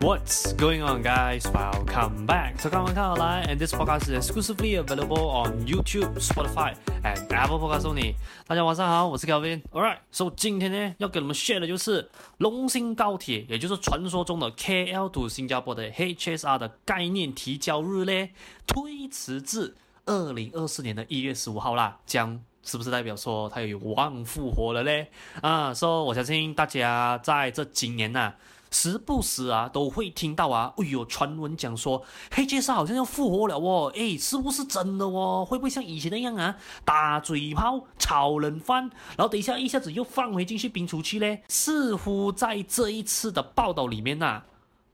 What's going on, guys? Welcome back to 看完看好来，and this podcast is exclusively available on YouTube, Spotify, and Apple Podcasts only. 大家晚上好，我是 Kelvin. Alright, so 今天呢要给你们 share 的就是龙兴高铁，也就是传说中的 KL to 新加坡的 HSR 的概念提交日呢，推迟至二零二四年的一月十五号啦，将是不是代表说它有望复活了嘞？啊，所以我相信大家在这今年呐、啊。时不时啊，都会听到啊，哎呦，传闻讲说黑 s 好像要复活了哦，哎，是不是真的哦？会不会像以前那样啊，打嘴炮、炒冷饭，然后等一下一下子又放回进去冰出去嘞？似乎在这一次的报道里面呐、啊。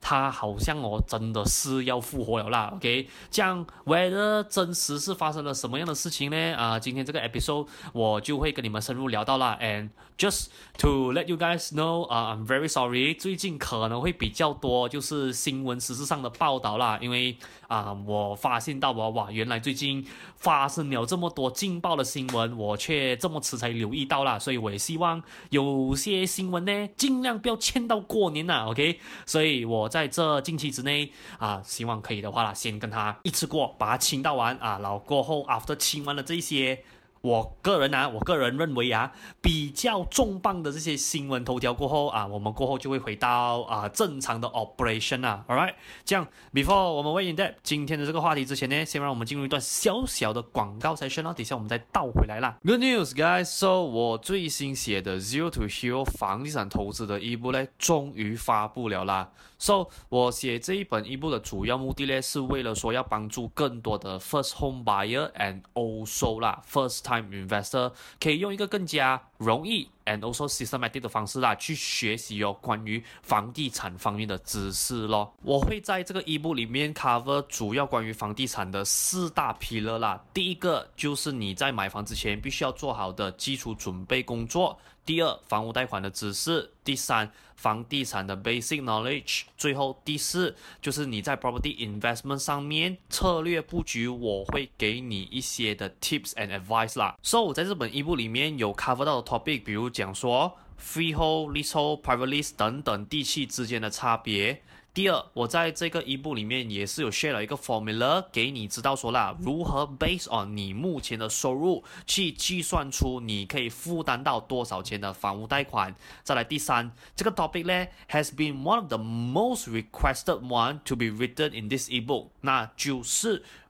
他好像哦，真的是要复活了啦。OK，这样，whether 真实是发生了什么样的事情呢？啊、今天这个 episode 我就会跟你们深入聊到啦。And just to let you guys know，啊、，I'm very sorry，最近可能会比较多就是新闻实质上的报道啦，因为啊、我发现到哇哇，原来最近发生了这么多劲爆的新闻，我却这么迟才留意到啦。所以我也希望有些新闻呢，尽量不要签到过年呐。OK，所以我。在这近期之内啊，希望可以的话啦，先跟他一次过把它清到完啊，然后过后 after 清完了这些。我个人啊，我个人认为啊，比较重磅的这些新闻头条过后啊，我们过后就会回到啊正常的 operation 啊，All right，这样 before 我们 way in depth 今天的这个话题之前呢，先让我们进入一段小小的广告 session 啦，等下我们再倒回来啦。Good news, guys! So 我最新写的 Zero to Hero 房地产投资的一部呢，终于发布了啦。So 我写这一本一部的主要目的呢，是为了说要帮助更多的 first home buyer and also 啦 first time Investor 可以用一个更加容易 and also systematic 的方式啦，去学习哦关于房地产方面的知识咯。我会在这个 ebook 里面 cover 主要关于房地产的四大 pillar 啦。第一个就是你在买房之前必须要做好的基础准备工作。第二，房屋贷款的知识；第三，房地产的 basic knowledge；最后第四，就是你在 property investment 上面策略布局，我会给你一些的 tips and advice 啦。So 我在这本 ebook 里面有 cover 到的 topic，比如讲说 freehold、leasehold、private lease 等等地契之间的差别。第二，我在这个 ebook 里面也是有 share 了一个 formula 给你知道说啦，如何 based on 你目前的收入去计算出你可以负担到多少钱的房屋贷款。再来第三，这个 topic 呢 has been one of the most requested one to be written in this ebook，那就是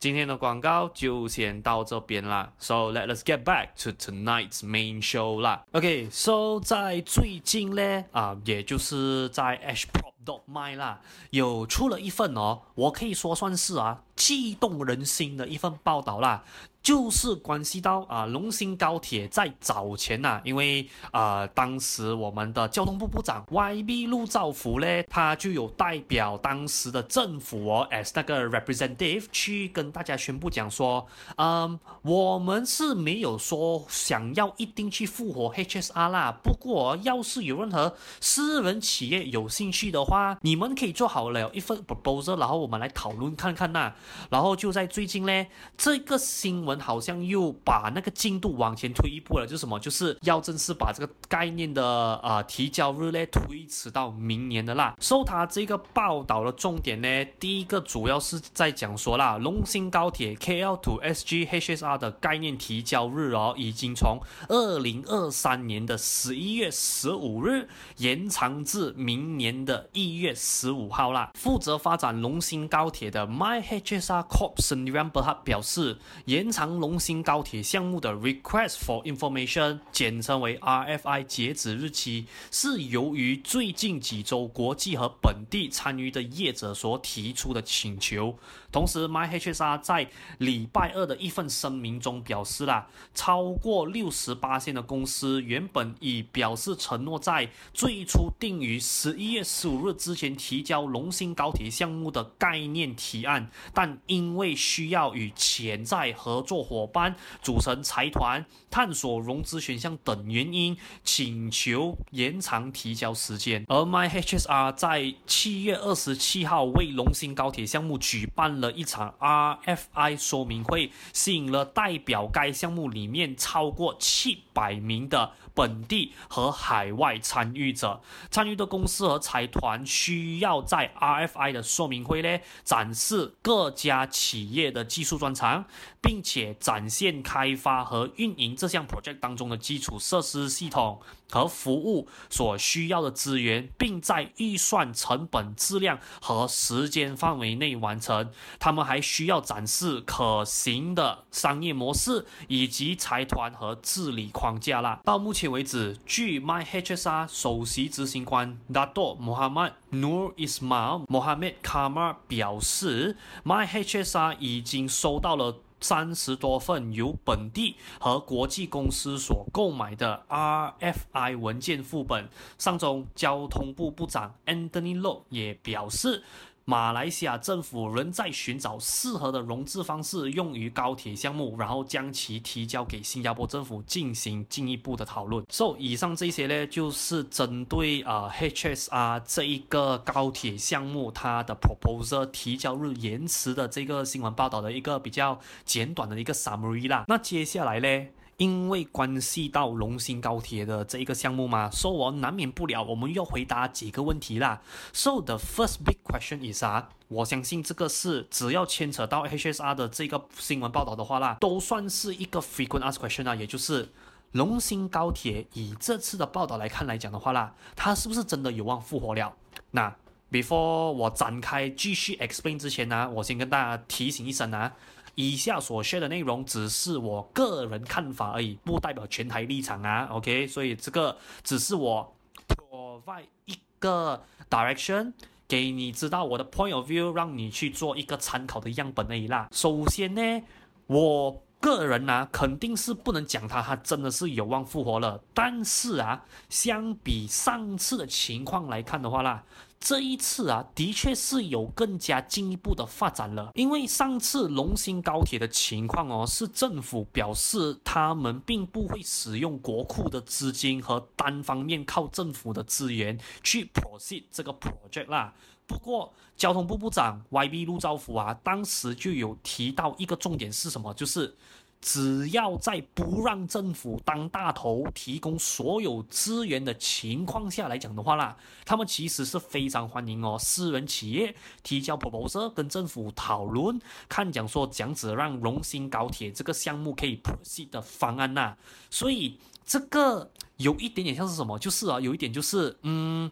今天的广告就先到这边啦。So let us get back to tonight's main show 啦。OK，so 在最近呢，啊，也就是在 Ashprop.my 啦，有出了一份哦，我可以说算是啊，激动人心的一份报道啦。就是关系到啊，龙兴高铁在早前呐、啊，因为啊，当时我们的交通部部长 YB 陆兆福呢，他就有代表当时的政府哦，as 那个 representative 去跟大家宣布讲说，嗯，我们是没有说想要一定去复活 HSR 啦。不过，要是有任何私人企业有兴趣的话，你们可以做好了一份 proposal，然后我们来讨论看看呐。然后就在最近呢，这个新闻好像又把那个进度往前推一步了，就是什么？就是要正式把这个概念的啊、提交日呢推迟到明年的啦。受他这个报道的重点呢，第一个主要是在讲说啦，龙芯新高铁 KL to SG HSR 的概念提交日哦，已经从二零二三年的十一月十五日延长至明年的一月十五号啦。负责发展龙兴高铁的 MyHSR Corp Sdn Bhd 表示，延长龙兴高铁项目的 Request for Information，简称为 RFI 截止日期，是由于最近几周国际和本地参与的业者所提出的请求。同时，MyHSR 在礼拜二的一份声明中表示啦，超过六十八线的公司原本已表示承诺在最初定于十一月十五日之前提交龙兴高铁项目的概念提案，但因为需要与潜在合作伙伴组成财团、探索融资选项等原因，请求延长提交时间。而 MyHSR 在七月二十七号为龙兴高铁项目举办了一场 RFI 说明会，吸引了代表该项目里面超过七百名的本地和海外参与者。参与的公司和财团需要在 RFI 的说明会呢，展示各家企业的技术专长，并且展现开发和运营这项 project 当中的基础设施系统和服务所需要的资源，并在预算成本、质量和时间范围内完成。他们还需要展示可行的商业模式以及财团和治理框架啦。到目前为止，据 MyHSR 首席执行官 Dato Mohammad Nur Ismail Mohamed Kamar 表示，MyHSR 已经收到了。三十多份由本地和国际公司所购买的 RFI 文件副本。上周，交通部部长 Anthony Loke 也表示。马来西亚政府仍在寻找适合的融资方式用于高铁项目，然后将其提交给新加坡政府进行进一步的讨论。So，以上这些呢，就是针对啊、呃、HSR 这一个高铁项目它的 proposal 提交日延迟的这个新闻报道的一个比较简短的一个 summary 啦。那接下来呢？因为关系到龙兴高铁的这一个项目嘛，所以我难免不了，我们要回答几个问题啦。So the first big question is 啊，我相信这个是只要牵扯到 HSR 的这个新闻报道的话啦，都算是一个 frequent ask question 啊，也就是龙兴高铁以这次的报道来看来讲的话啦，它是不是真的有望复活了？那 before 我展开继续 explain 之前呢，我先跟大家提醒一声啊。以下所说的内容只是我个人看法而已，不代表全台立场啊。OK，所以这个只是我 provide 一个 direction 给你知道我的 point of view，让你去做一个参考的样本而已啦。首先呢，我个人呢、啊、肯定是不能讲它，它真的是有望复活了。但是啊，相比上次的情况来看的话啦。这一次啊，的确是有更加进一步的发展了。因为上次龙兴高铁的情况哦，是政府表示他们并不会使用国库的资金和单方面靠政府的资源去 proceed 这个 project 啦。不过，交通部部长 YB 陆兆福啊，当时就有提到一个重点是什么，就是。只要在不让政府当大头提供所有资源的情况下来讲的话啦，他们其实是非常欢迎哦，私人企业提交 proposal 跟政府讨论，看讲说讲只让龙兴高铁这个项目可以 proceed 的方案呐。所以这个有一点点像是什么，就是啊，有一点就是，嗯，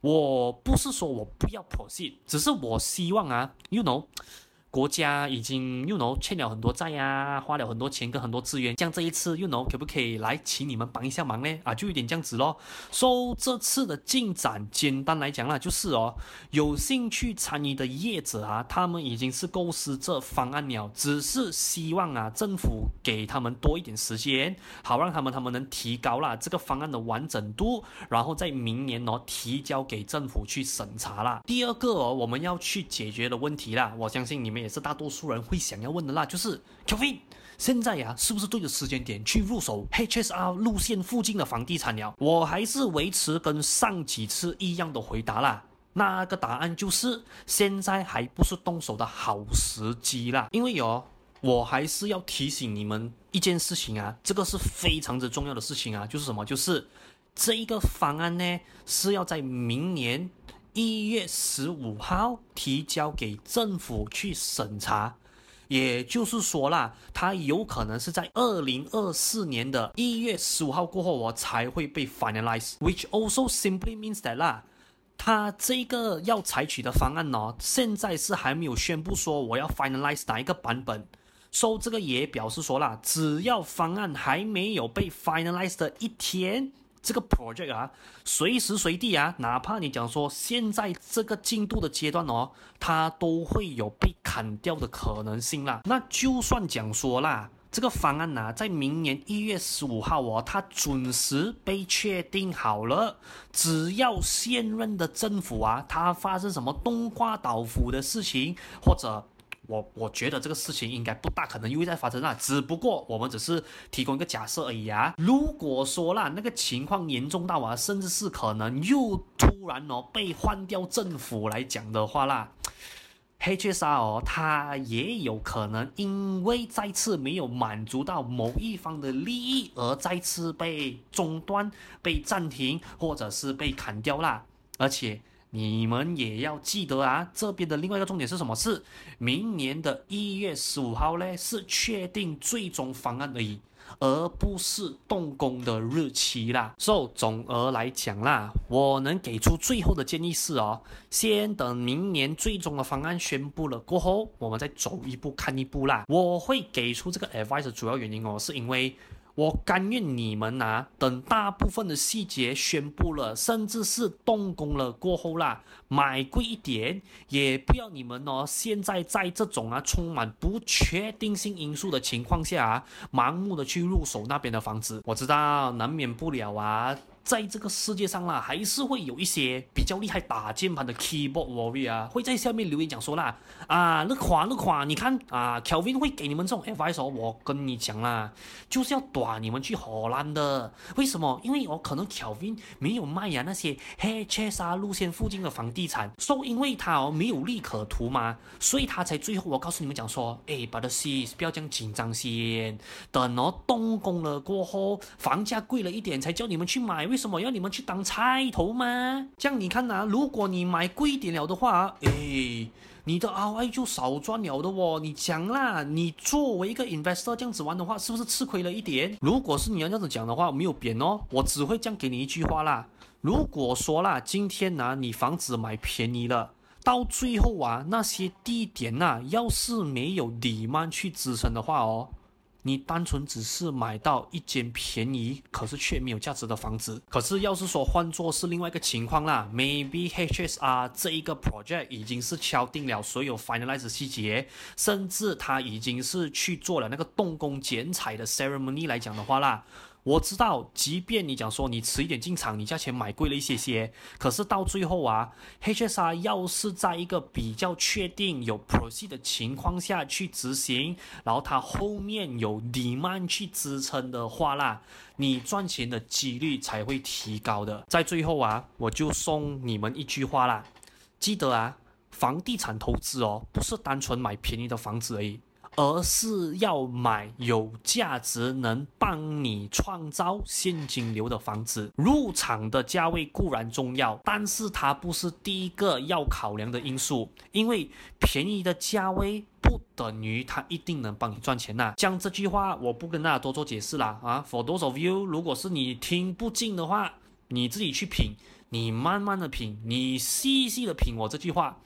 我不是说我不要 proceed，只是我希望啊，you know。国家已经，you know，欠了很多债呀，花了很多钱跟很多资源，像这一次，you know，可不可以来请你们帮一下忙呢？啊，就有点这样子咯。说、so, 这次的进展，简单来讲啦，就是哦，有兴趣参与的业者啊，他们已经是构思这方案了，只是希望啊，政府给他们多一点时间，好让他们他们能提高啦这个方案的完整度，然后在明年哦提交给政府去审查啦。第二个哦，我们要去解决的问题啦，我相信你们。也是大多数人会想要问的啦，就是 Kevin，现在呀、啊，是不是对的时间点去入手 HSR 路线附近的房地产了？我还是维持跟上几次一样的回答啦。那个答案就是现在还不是动手的好时机啦，因为有，我还是要提醒你们一件事情啊，这个是非常之重要的事情啊，就是什么？就是这一个方案呢是要在明年一月十五号提交给政府去审查，也就是说啦，它有可能是在二零二四年的一月十五号过后，我才会被 finalize，which also simply means that 啦。他这个要采取的方案呢，现在是还没有宣布说我要 finalize 哪一个版本，所以这个也表示说啦，只要方案还没有被 finalize 的一天，这个 project 啊，随时随地啊，哪怕你讲说现在这个进度的阶段哦，它都会有被砍掉的可能性啦。那就算讲说啦。这个方案呐、在明年一月十五号哦，它准时被确定好了。只要现任的政府啊，它发生什么冬瓜倒府的事情，或者我我觉得这个事情应该不大可能又会再发生啊。只不过我们只是提供一个假设而已啊。如果说啦，那个情况严重到啊，甚至是可能又突然哦被换掉政府来讲的话啦。HSR 哦，它也有可能因为再次没有满足到某一方的利益而再次被中断、被暂停，或者是被砍掉啦。而且你们也要记得啊，这边的另外一个重点是什么？是明年的一月十五号呢，是确定最终方案而已。而不是动工的日期啦。所以总而来讲啦，我能给出最后的建议是哦，先等明年最终的方案宣布了过后，我们再走一步看一步啦。我会给出这个 advice 的主要原因哦，是因为。我甘愿你们呐、等大部分的细节宣布了，甚至是动工了过后啦，买贵一点，也不要你们哦。现在在这种啊充满不确定性因素的情况下啊，盲目的去入手那边的房子，我知道难免不了啊。在这个世界上啦，还是会有一些比较厉害打键盘的 keyboard warrior 啊，会在下面留言讲说啦，啊，那款那款，你看啊，Kelvin 会给你们这种 advice 哦，我跟你讲啦，就是要短你们去荷兰的。为什么？因为我可能 Kelvin 没有卖呀那些 HSR 路线附近的房地产，说、so, 因为他哦没有利可图嘛，所以他才最后我告诉你们讲说，哎，But sis 不要这样紧张先，等哦动工了过后，房价贵了一点才叫你们去买。为什么要你们去当菜头吗？这样你看呐、啊，如果你买贵一点了的话，诶，你的 ROI 就少赚了的哦。你讲啦，你作为一个 investor 这样子玩的话，是不是吃亏了一点？如果是你要这样子讲的话，没有贬哦，我只会这样给你一句话啦。如果说啦，今天呢、你房子买便宜了，到最后啊，那些地点呐、要是没有你们去支撑的话哦。你单纯只是买到一间便宜，可是却没有价值的房子。可是要是说换作是另外一个情况啦，maybe HSR 这一个 project 已经是敲定了所有 finalize 细节，甚至他已经是去做了那个动工剪彩的 ceremony 来讲的话啦。我知道，即便你讲说你迟一点进场，你价钱买贵了一些些，可是到最后啊，HSR 要是在一个比较确定有 proceed 的情况下去执行，然后它后面有 demand 去支撑的话啦，你赚钱的几率才会提高的。在最后啊，我就送你们一句话啦，记得啊，房地产投资哦，不是单纯买便宜的房子而已。而是要买有价值、能帮你创造现金流的房子。入场的价位固然重要，但是它不是第一个要考量的因素。因为便宜的价位不等于它一定能帮你赚钱呐。像这句话，我不跟大家多做解释了啊。For those of you，如果是你听不进的话，你自己去品，你慢慢的品，你细细的品我这句话。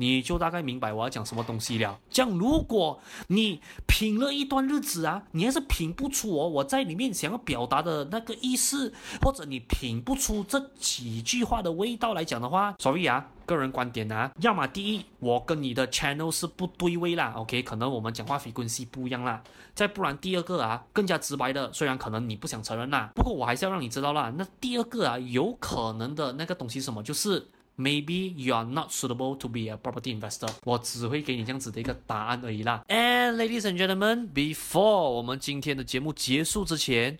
你就大概明白我要讲什么东西了。这样，如果你品了一段日子啊，你还是品不出哦，我在里面想要表达的那个意思，或者你品不出这几句话的味道来讲的话所以啊，个人观点啊，要么第一，我跟你的 channel 是不对位啦，OK，可能我们讲话 frequency 不一样啦。再不然第二个啊，更加直白的，虽然可能你不想承认啦，不过我还是要让你知道啦。那第二个啊，有可能的那个东西什么，就是。maybe you are not suitable to be a property investor。我只会给你这样子的一个答案而已啦。And ladies and gentlemen, before 我们今天的节目结束之前。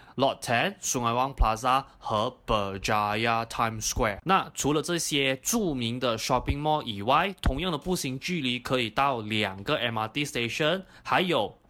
Sungei Wang Plaza 和 Berjaya Times Square。那除了这些著名的 shopping mall 以外，同样的步行距离可以到两个 MRT station，还有。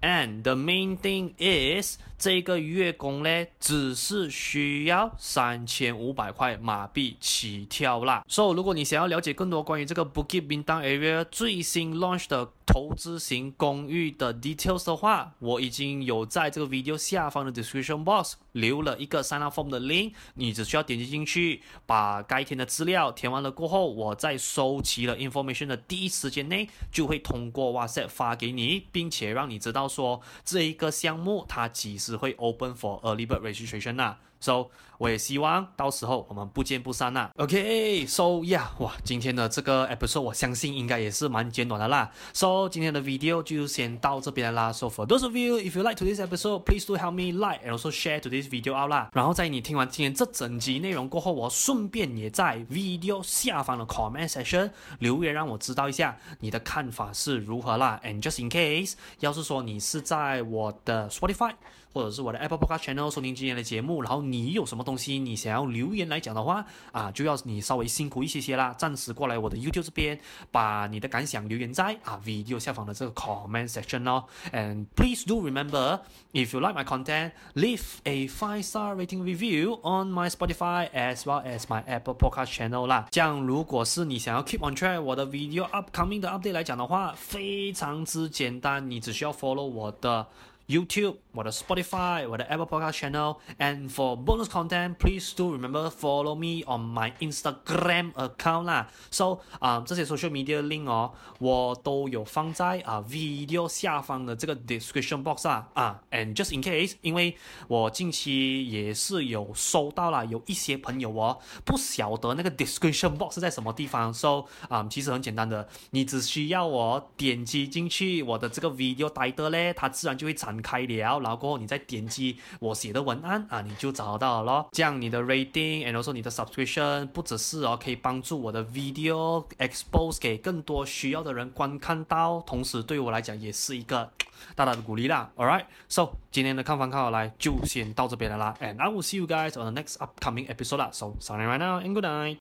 And the main thing is，这个月供呢，只是需要三千五百块马币起跳啦。So，如果你想要了解更多关于这个 Bukit Bintang area 最新 launch 的投资型公寓的 details 的话，我已经有在这个 video 下方的 description box 留了一个 sign up form 的 link，你只需要点击进去，把该填的资料填完了过后，我在收集了 information 的第一时间内，就会通过 WhatsApp 发给你，并且让你知道说这一个项目它几时会 open for early bird registration 呐。So，我也希望到时候我们不见不散啦。OK，So yeah，哇，今天的这个 episode 我相信应该也是蛮简短的啦。So，今天的 video 就先到这边啦。So for those of you if you like to this episode, please do help me like and also share to this video out 啦。然后在你听完今天这整集内容过后，我顺便也在 video 下方的 comment section 留言，让我知道一下你的看法是如何啦。And just in case，要是说你是在我的 Spotify 或者是我的 Apple Podcast Channel 收听今天的节目，然后你有什么东西你想要留言来讲的话啊，就要你稍微辛苦一些些啦，暂时过来我的 YouTube 这边，把你的感想留言在啊 video 下方的这个 comment section 哦。And please do remember if you like my content, leave a five star rating review on my Spotify as well as my Apple Podcast Channel 啦。这样如果是你想要 keep on track 我的 video upcoming 的 update 来讲的话，非常之简单，你只需要 follow 我的。YouTube，我的 Spotify，我的 Apple Podcast Channel，and for bonus content，please do remember follow me on my Instagram account 啦。So，啊、这些 social media link 哦，我都有放在啊、video 下方的这个 description box 啊啊。And just in case，因为我近期也是有收到了有一些朋友哦，不晓得那个 description box 是在什么地方。So，啊、其实很简单的，你只需要我点击进去我的这个 video title 咧，它自然就会产。开了，然后过后你再点击我写的文案啊，你就找到了咯。这样你的 rating and also 你的 subscription 不只是哦，可以帮助我的 video expose 给更多需要的人观看到，同时对我来讲也是一个大大的鼓励啦。All right，so 今天的看房看好来就先到这边了啦，and I will see you guys on the next upcoming episode 啦。So, signing right now and good night.